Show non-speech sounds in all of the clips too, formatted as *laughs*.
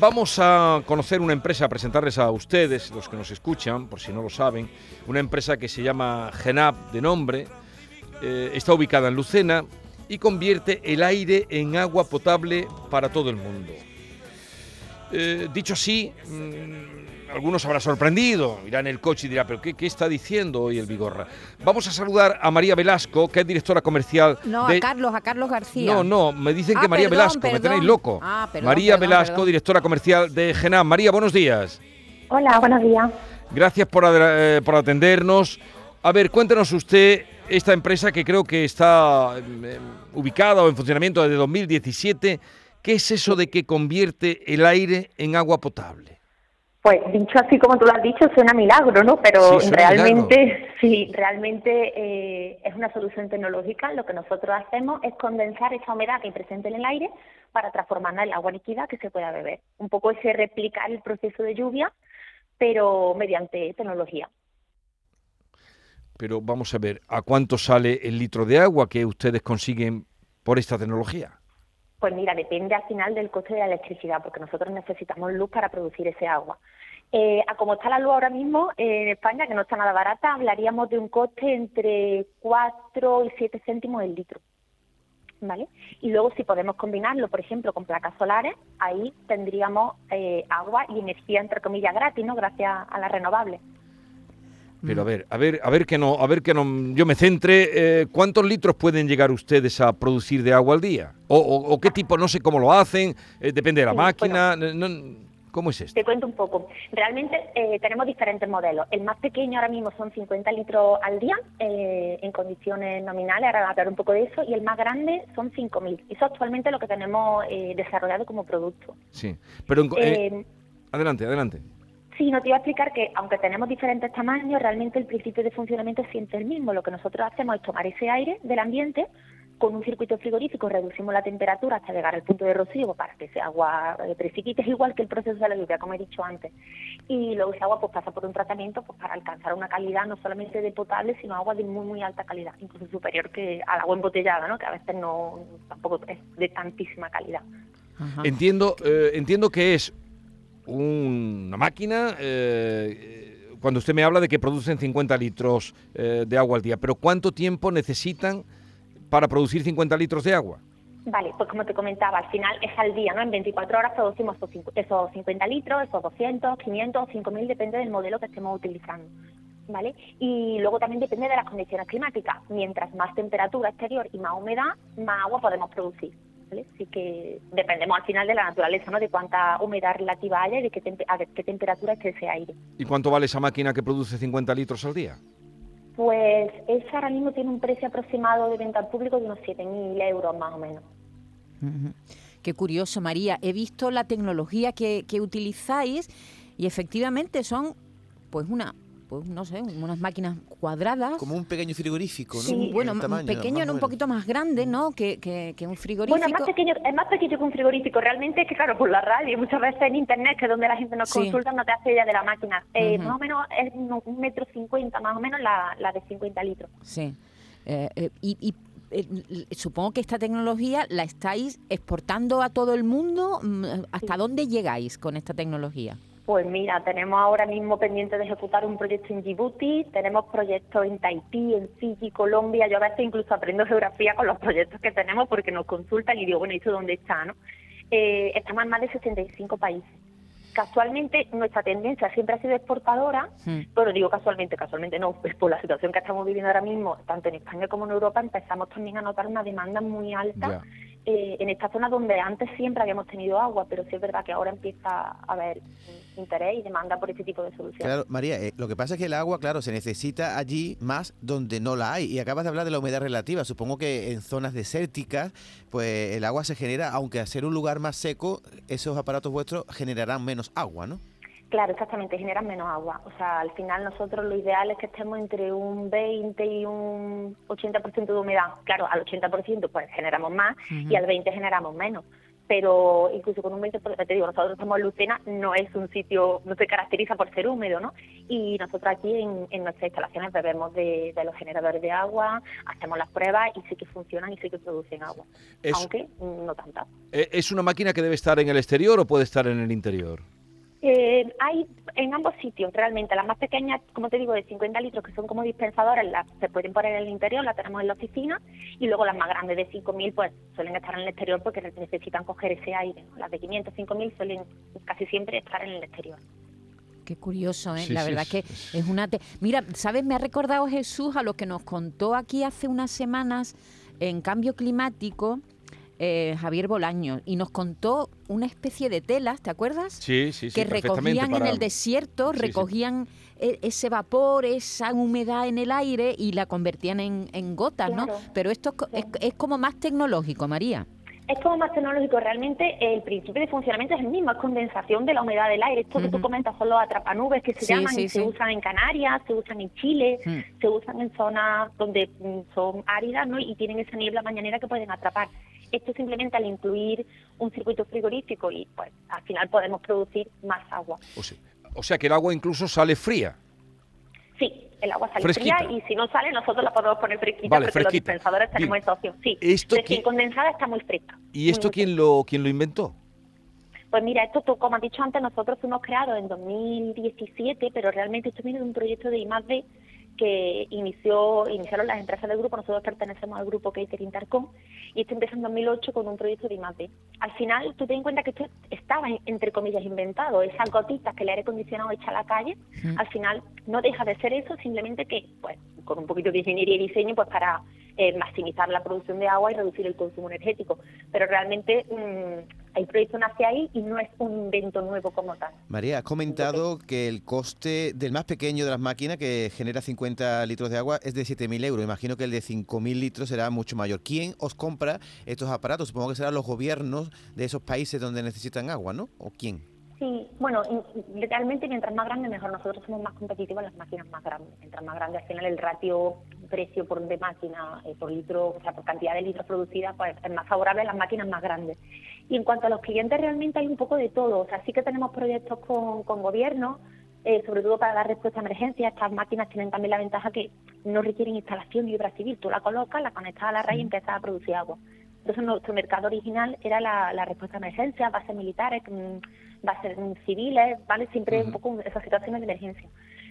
Vamos a conocer una empresa, a presentarles a ustedes, los que nos escuchan, por si no lo saben, una empresa que se llama Genap de nombre, eh, está ubicada en Lucena y convierte el aire en agua potable para todo el mundo. Eh, dicho así, mm, algunos habrá sorprendido, irán en el coche y dirá, pero qué, está diciendo hoy el Vigorra? Vamos a saludar a María Velasco, que es directora comercial No, a Carlos, a Carlos García. No, no, me dicen que ah, María Velasco, me tenéis loco. Ah, María Velasco, directora comercial de Genam. María, buenos días. Hola, buenos días. Gracias por, eh, por atendernos. A ver, cuéntenos usted esta empresa que creo que está eh, ubicada o en funcionamiento desde 2017 ¿Qué es eso de que convierte el aire en agua potable? Pues dicho así como tú lo has dicho, suena milagro, ¿no? Pero realmente, sí, realmente eh, es una solución tecnológica. Lo que nosotros hacemos es condensar esa humedad que hay presente en el aire para transformarla en agua líquida que se pueda beber. Un poco ese replicar el proceso de lluvia, pero mediante tecnología. Pero vamos a ver, ¿a cuánto sale el litro de agua que ustedes consiguen por esta tecnología? Pues mira, depende al final del coste de la electricidad, porque nosotros necesitamos luz para producir ese agua. Eh, a como está la luz ahora mismo en España, que no está nada barata, hablaríamos de un coste entre 4 y 7 céntimos el litro. ¿Vale? Y luego si podemos combinarlo, por ejemplo, con placas solares, ahí tendríamos eh, agua y energía, entre comillas, gratis, ¿no? Gracias a las renovables. Pero a ver, a ver, a ver que no, a ver que no, yo me centre. Eh, ¿Cuántos litros pueden llegar ustedes a producir de agua al día? O, qué tipo, no sé cómo lo hacen, eh, depende de la máquina. ¿Cómo es esto? Te cuento un poco. Realmente eh, tenemos diferentes modelos. El más pequeño ahora mismo son 50 litros al día en condiciones nominales, ahora voy a hablar un poco de eso, y el más grande son 5.000. Eso actualmente es lo que tenemos desarrollado como producto. Sí, pero adelante, adelante. Sí, no te iba a explicar que aunque tenemos diferentes tamaños, realmente el principio de funcionamiento es siempre el mismo. Lo que nosotros hacemos es tomar ese aire del ambiente con un circuito frigorífico, reducimos la temperatura hasta llegar al punto de rocío para que ese agua eh, precipite, es igual que el proceso de la lluvia, como he dicho antes. Y luego ese agua pues pasa por un tratamiento pues para alcanzar una calidad no solamente de potable, sino agua de muy muy alta calidad, incluso superior que al agua embotellada, ¿no? que a veces no tampoco es de tantísima calidad. Entiendo, eh, entiendo que es una máquina, eh, cuando usted me habla de que producen 50 litros eh, de agua al día, pero ¿cuánto tiempo necesitan para producir 50 litros de agua? Vale, pues como te comentaba, al final es al día, ¿no? En 24 horas producimos esos 50 litros, esos 200, 500, 5000, depende del modelo que estemos utilizando. ¿Vale? Y luego también depende de las condiciones climáticas. Mientras más temperatura exterior y más humedad, más agua podemos producir. Sí que dependemos al final de la naturaleza, ¿no? De cuánta humedad relativa haya y de qué, a qué temperatura esté ese aire. ¿Y cuánto vale esa máquina que produce 50 litros al día? Pues esa ahora mismo tiene un precio aproximado de venta al público de unos 7.000 euros más o menos. Qué curioso, María. He visto la tecnología que, que utilizáis y efectivamente son pues una pues no sé, unas máquinas cuadradas. Como un pequeño frigorífico, ¿no? Sí, bueno, un pequeño, un poquito más grande, ¿no? Que, que, un frigorífico. Bueno, es más, pequeño, es más pequeño que un frigorífico. Realmente es que, claro, por la radio, muchas veces en internet, que es donde la gente nos consulta, no te hace idea de la máquina. Eh, más o menos es un metro cincuenta, más o menos la, la de 50 litros. Sí. Eh, eh, y, supongo que esta tecnología la estáis exportando a todo el mundo. Mm, ¿Hasta dónde llegáis con esta tecnología? Pues mira, tenemos ahora mismo pendiente de ejecutar un proyecto en Djibouti, tenemos proyectos en Tahití, en Fiji, Colombia. Yo a veces incluso aprendo geografía con los proyectos que tenemos porque nos consultan y digo, bueno, ¿y eso dónde está? no? Eh, estamos en más de 65 países. Casualmente, nuestra tendencia siempre ha sido exportadora, pero digo casualmente, casualmente no, pues por la situación que estamos viviendo ahora mismo, tanto en España como en Europa, empezamos también a notar una demanda muy alta. Eh, en esta zona donde antes siempre habíamos tenido agua, pero sí es verdad que ahora empieza a haber interés y demanda por este tipo de soluciones. Claro, María, eh, lo que pasa es que el agua, claro, se necesita allí más donde no la hay. Y acabas de hablar de la humedad relativa. Supongo que en zonas desérticas, pues el agua se genera, aunque a ser un lugar más seco, esos aparatos vuestros generarán menos agua, ¿no? Claro, exactamente, generan menos agua. O sea, al final nosotros lo ideal es que estemos entre un 20 y un 80% de humedad. Claro, al 80% pues generamos más y al 20 generamos menos. Pero incluso con un 20%, te digo, nosotros en Lucena, no es un sitio, no se caracteriza por ser húmedo, ¿no? Y nosotros aquí en, en nuestras instalaciones bebemos de, de, los generadores de agua, hacemos las pruebas y sí que funcionan y sí que producen agua, es, aunque no tanta. Eh, ¿Es una máquina que debe estar en el exterior o puede estar en el interior? Eh, hay en ambos sitios, realmente. Las más pequeñas, como te digo, de 50 litros, que son como dispensadores, las se pueden poner en el interior, las tenemos en la oficina. Y luego las más grandes de 5.000, pues suelen estar en el exterior porque necesitan coger ese aire. Las de 500, 5.000 suelen casi siempre estar en el exterior. Qué curioso, ¿eh? Sí, la sí, verdad sí, que es una... Te... Mira, ¿sabes? Me ha recordado Jesús a lo que nos contó aquí hace unas semanas en cambio climático eh, Javier Bolaño y nos contó una especie de telas, ¿te acuerdas? Sí, sí, sí. Que recogían para... en el desierto, sí, recogían sí. ese vapor, esa humedad en el aire y la convertían en, en gotas, claro. ¿no? Pero esto es, es, es como más tecnológico, María. Es como más tecnológico, realmente el principio de funcionamiento es el mismo, es condensación de la humedad del aire. Esto uh -huh. que tú comentas son los atrapanubes que se sí, llaman sí, y se usan en Canarias, se usan en Chile, uh -huh. se usan en zonas donde son áridas ¿no? y tienen esa niebla mañanera que pueden atrapar. Esto simplemente al incluir un circuito frigorífico y pues al final podemos producir más agua. O sea, o sea que el agua incluso sale fría. Sí, el agua sale fresquita. fría y si no sale nosotros la podemos poner fresquita vale, porque fresquita. los dispensadores tenemos Bien. esa opción. Sí, ¿Esto recién quién- condensada está muy fresca. ¿Y esto quién lo, quién lo inventó? Pues mira, esto, tú, como has dicho antes, nosotros fuimos creados en 2017, pero realmente esto viene de un proyecto de I+.D. que inició, iniciaron las empresas del grupo, nosotros pertenecemos al grupo Catering Tarcom, y esto empezó en 2008 con un proyecto de I+.D. Al final, tú ten en cuenta que esto estaba, entre comillas, inventado, esas gotitas que el aire acondicionado echa a la calle, al final no deja de ser eso, simplemente que, pues, con un poquito de ingeniería y diseño, pues para eh, maximizar la producción de agua y reducir el consumo energético. Pero realmente mm, el proyecto nace ahí y no es un invento nuevo como tal. María, has comentado que el coste del más pequeño de las máquinas, que genera 50 litros de agua, es de 7.000 euros. Imagino que el de 5.000 litros será mucho mayor. ¿Quién os compra estos aparatos? Supongo que serán los gobiernos de esos países donde necesitan agua, ¿no? ¿O quién? Sí, bueno, realmente mientras más grande mejor. Nosotros somos más competitivos en las máquinas más grandes. Mientras más grande, al final el ratio precio por de máquina eh, por litro, o sea, por cantidad de litros producida, pues es más favorable a las máquinas más grandes. Y en cuanto a los clientes, realmente hay un poco de todo. O sea, sí que tenemos proyectos con, con gobiernos, eh, sobre todo para dar respuesta a emergencias. Estas máquinas tienen también la ventaja que no requieren instalación y obra civil. Tú la colocas, la conectas a la red y empiezas a producir agua. Entonces nuestro mercado original era la, la respuesta a emergencias, bases militares, mm, bases mm, civiles, ¿vale? Siempre un poco esas situaciones de emergencia.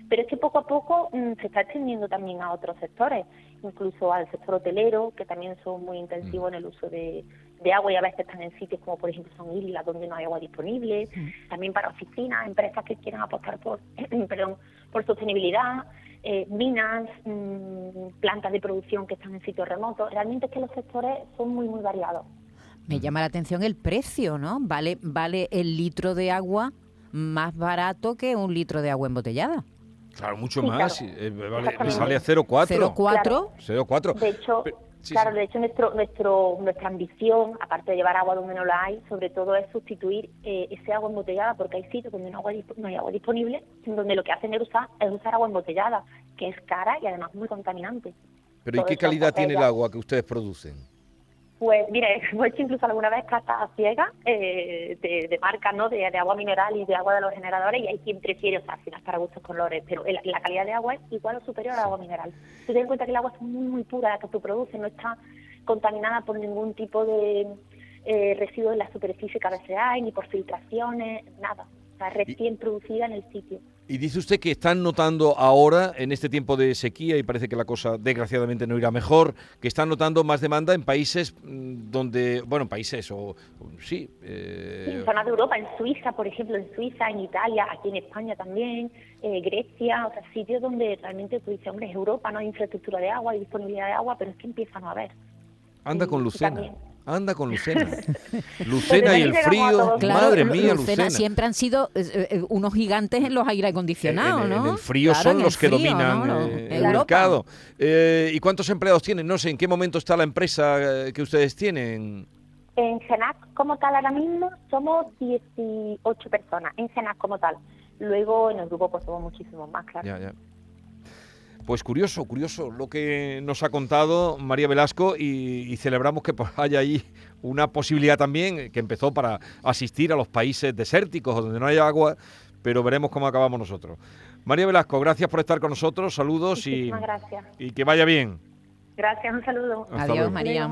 Pero es que poco a poco mm, se está extendiendo también a otros sectores, incluso al sector hotelero, que también son muy intensivos en el uso de, de agua y a veces están en sitios como por ejemplo son islas donde no hay agua disponible, también para oficinas, empresas que quieran apostar por, *clears throat* perdón, por sostenibilidad, eh, minas, mm, plantas de producción que están en sitios remotos. Realmente es que los sectores son muy, muy variados. Me llama la atención el precio, ¿no? Vale, vale el litro de agua más barato que un litro de agua embotellada. Claro, mucho Sí, más. claro. eh, vale, me sale a 0,4. 0,4. 0,4. De hecho, Pero- sí, claro, sí. de hecho nuestro, nuestro, nuestra ambición, aparte de llevar agua donde no la hay, sobre todo es sustituir eh, ese agua embotellada, porque hay sitios donde no, agua no hay agua disponible, donde lo que hacen es usar, es usar agua embotellada, que es cara y además muy contaminante. Pero ¿y qué calidad tiene el agua que ustedes producen? Pues mire, *laughs* hemos hecho incluso alguna vez catas ciegas eh, de, de marcas, ¿no? De, de agua mineral y de agua de los generadores y hay quien prefiere, o sea, al final para gustos colores, pero el- la calidad de agua es igual o superior al agua mineral. Tú ten en cuenta que el agua es muy, muy pura, la que tú produces, no está contaminada por ningún tipo de eh, residuos en la superficie que a veces hay, ni por filtraciones, nada. O sea, recién producida en el sitio. Y dice usted que están notando ahora, en este tiempo de sequía, y parece que la cosa desgraciadamente no irá mejor, que están notando más demanda en países mm, donde, bueno, países o, sí, eh, Sí, en zonas de Europa, en Suiza, por ejemplo, en Suiza, en Italia, aquí en España también, eh, Grecia, o sea, sitios donde realmente tú dices, hombre, es Europa, no hay infraestructura de agua, hay disponibilidad de agua, pero es que empiezan a haber. anda con Lucena. también. Anda con *laughs* Lucena. Lucena y el frío. Claro, madre mía, Lucena Lucena. siempre han sido eh, eh, unos gigantes en los aire acondicionados, En- en- ¿no? en el frío Claro, son los que frío, dominan ¿no? eh, el Europa. mercado. Eh, ¿Y cuántos empleados tienen? No sé, ¿en qué momento está la empresa que ustedes tienen? En GENAC como tal ahora mismo somos 18 personas, en GENAC como tal. Luego en el grupo pues somos muchísimos más, claro. Ya, ya. Pues curioso, curioso lo que nos ha contado María Velasco y, celebramos que pues, haya ahí una posibilidad también que empezó para asistir a los países desérticos donde no hay agua, pero veremos cómo acabamos nosotros. María Velasco, gracias por estar con nosotros, saludos y, y que vaya bien. Gracias, un saludo. Adiós, María.